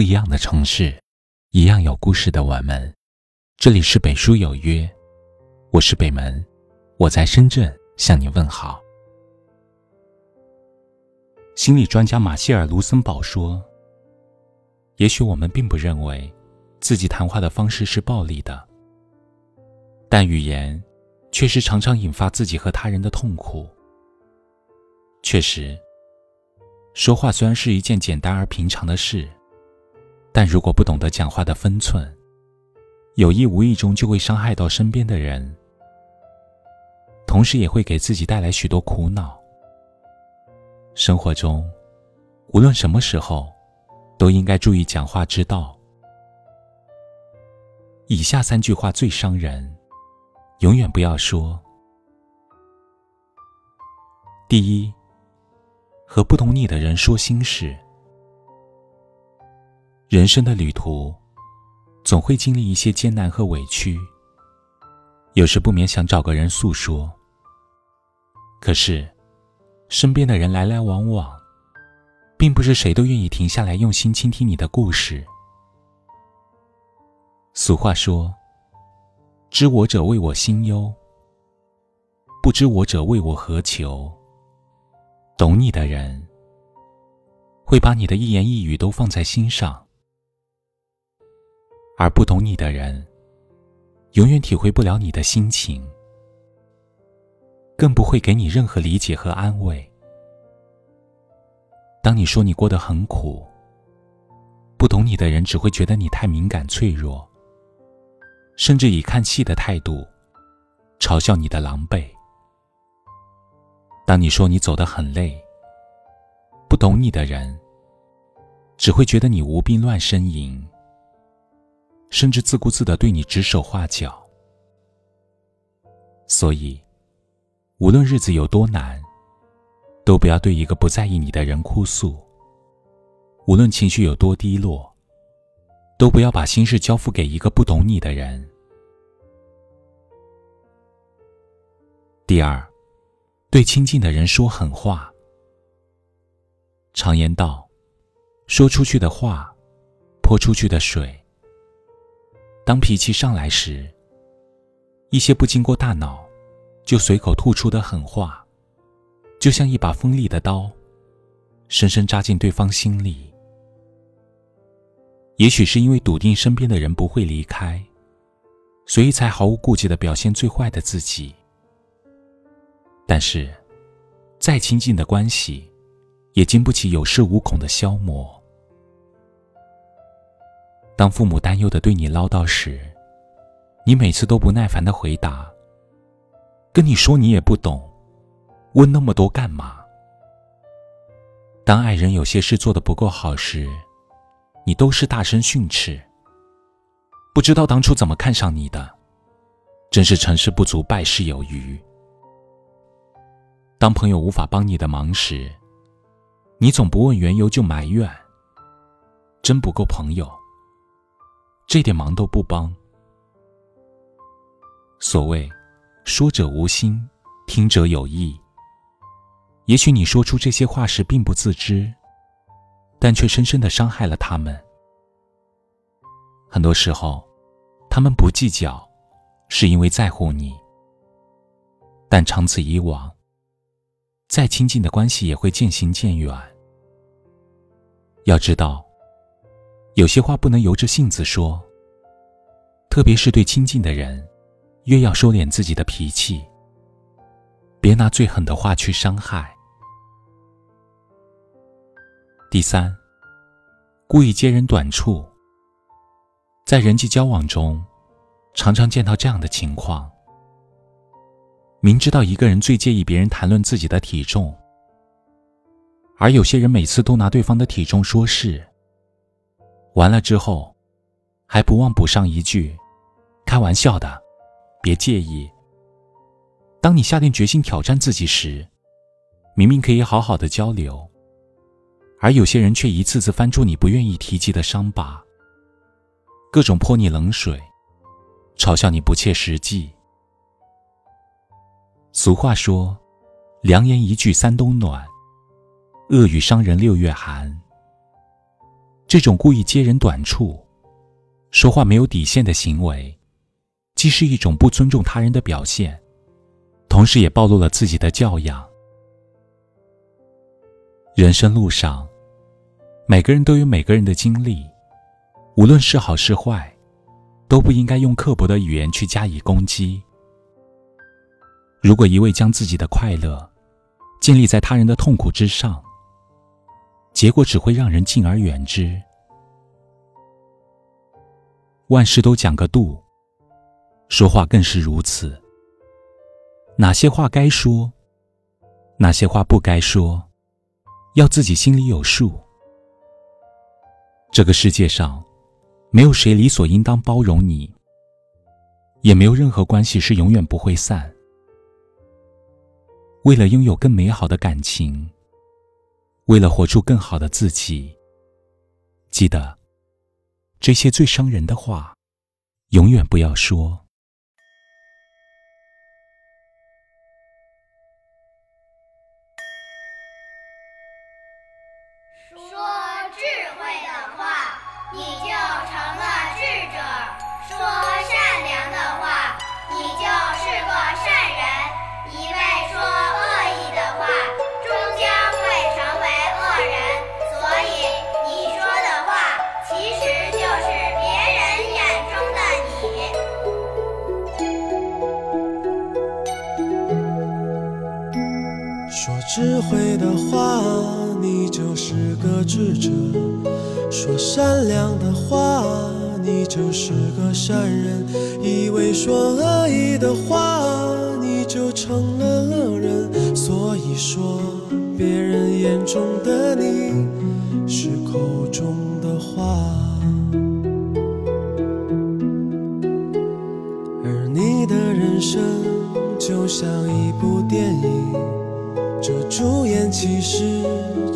不一样的城市，一样有故事的我们。这里是北书有约，我是北门，我在深圳向你问好。心理专家马歇尔·卢森堡说：“也许我们并不认为自己谈话的方式是暴力的，但语言确实常常引发自己和他人的痛苦。确实。”说话虽然是一件简单而平常的事，但如果不懂得讲话的分寸，有意无意中就会伤害到身边的人，同时也会给自己带来许多苦恼。生活中，无论什么时候，都应该注意讲话之道。以下三句话最伤人，永远不要说。第一。和不懂你的人说心事。人生的旅途，总会经历一些艰难和委屈，有时不免想找个人诉说。可是，身边的人来来往往，并不是谁都愿意停下来用心倾听你的故事。俗话说：“知我者为我心忧，不知我者为我何求。”懂你的人，会把你的一言一语都放在心上；而不懂你的人，永远体会不了你的心情，更不会给你任何理解和安慰。当你说你过得很苦，不懂你的人只会觉得你太敏感脆弱，甚至以看戏的态度嘲笑你的狼狈。当你说你走得很累，不懂你的人只会觉得你无病乱呻吟，甚至自顾自的对你指手画脚。所以，无论日子有多难，都不要对一个不在意你的人哭诉；无论情绪有多低落，都不要把心事交付给一个不懂你的人。第二。对亲近的人说狠话。常言道：“说出去的话，泼出去的水。”当脾气上来时，一些不经过大脑就随口吐出的狠话，就像一把锋利的刀，深深扎进对方心里。也许是因为笃定身边的人不会离开，所以才毫无顾忌的表现最坏的自己。但是，再亲近的关系，也经不起有恃无恐的消磨。当父母担忧的对你唠叨时，你每次都不耐烦的回答：“跟你说你也不懂，问那么多干嘛？”当爱人有些事做的不够好时，你都是大声训斥：“不知道当初怎么看上你的，真是成事不足败事有余。”当朋友无法帮你的忙时，你总不问缘由就埋怨，真不够朋友。这点忙都不帮。所谓“说者无心，听者有意”。也许你说出这些话时并不自知，但却深深的伤害了他们。很多时候，他们不计较，是因为在乎你，但长此以往。再亲近的关系也会渐行渐远。要知道，有些话不能由着性子说，特别是对亲近的人，越要收敛自己的脾气，别拿最狠的话去伤害。第三，故意揭人短处。在人际交往中，常常见到这样的情况。明知道一个人最介意别人谈论自己的体重，而有些人每次都拿对方的体重说事。完了之后，还不忘补上一句：“开玩笑的，别介意。”当你下定决心挑战自己时，明明可以好好的交流，而有些人却一次次翻出你不愿意提及的伤疤，各种泼你冷水，嘲笑你不切实际。俗话说：“良言一句三冬暖，恶语伤人六月寒。”这种故意揭人短处、说话没有底线的行为，既是一种不尊重他人的表现，同时也暴露了自己的教养。人生路上，每个人都有每个人的经历，无论是好是坏，都不应该用刻薄的语言去加以攻击。如果一味将自己的快乐建立在他人的痛苦之上，结果只会让人敬而远之。万事都讲个度，说话更是如此。哪些话该说，哪些话不该说。要自己心里有数。这个世界上，没有谁理所应当包容你，也没有任何关系是永远不会散。为了拥有更美好的感情，为了活出更好的自己，记得这些最伤人的话，永远不要说。智者；说善良的话，你就是个善人；以为说恶意的话，你就成了恶人。所以说，别人眼中的你是口中的话，而你的人生就像一部电影。这主演其实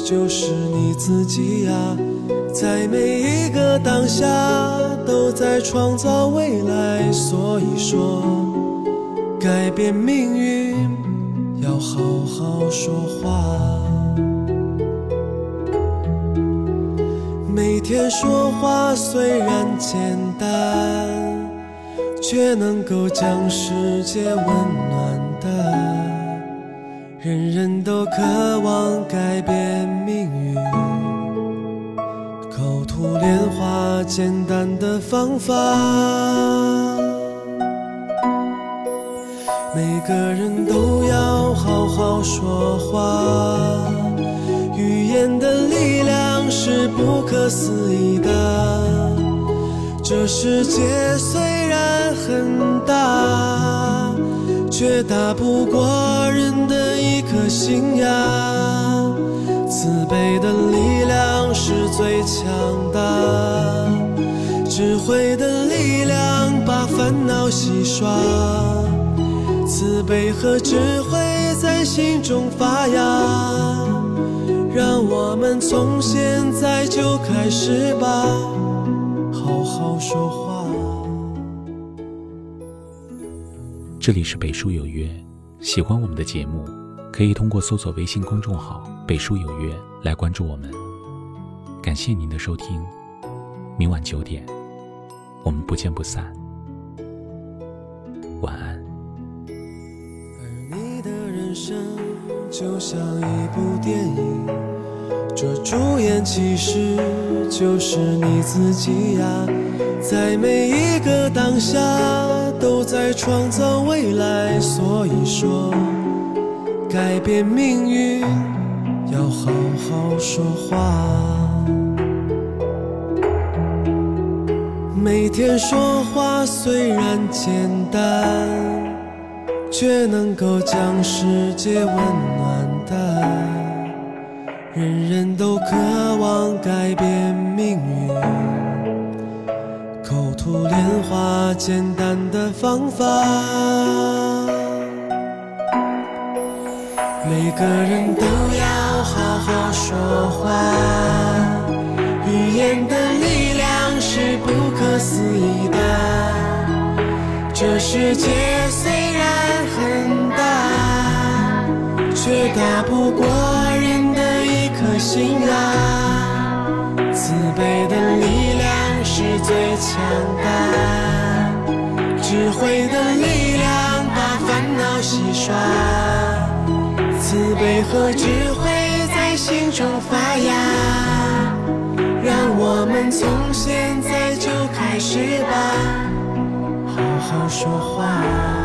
就是你自己呀，在每一个当下都在创造未来。所以说，改变命运要好好说话。每天说话虽然简单，却能够将世界温暖都渴望改变命运，口吐莲花，简单的方法。每个人都要好好说话，语言的力量是不可思议的。这世界虽然很大。却打不过人的一颗心呀！慈悲的力量是最强大，智慧的力量把烦恼洗刷，慈悲和智慧在心中发芽，让我们从现在就开始吧，好好说话。这里是北书有约，喜欢我们的节目，可以通过搜索微信公众号“北书有约”来关注我们。感谢您的收听，明晚九点，我们不见不散。晚安。而你的人生就像一部电影，这主演其实就是你自己呀，在每一个当下。在创造未来，所以说改变命运要好好说话。每天说话虽然简单，却能够将世界温暖的。人人都渴望改变命运。吐莲花，简单的方法。每个人都要好好说话，语言的力量是不可思议的。这世界虽然很大，却打不过人的一颗心啊！慈悲的。强大，智慧的力量把烦恼洗刷，慈悲和智慧在心中发芽，让我们从现在就开始吧，好好说话。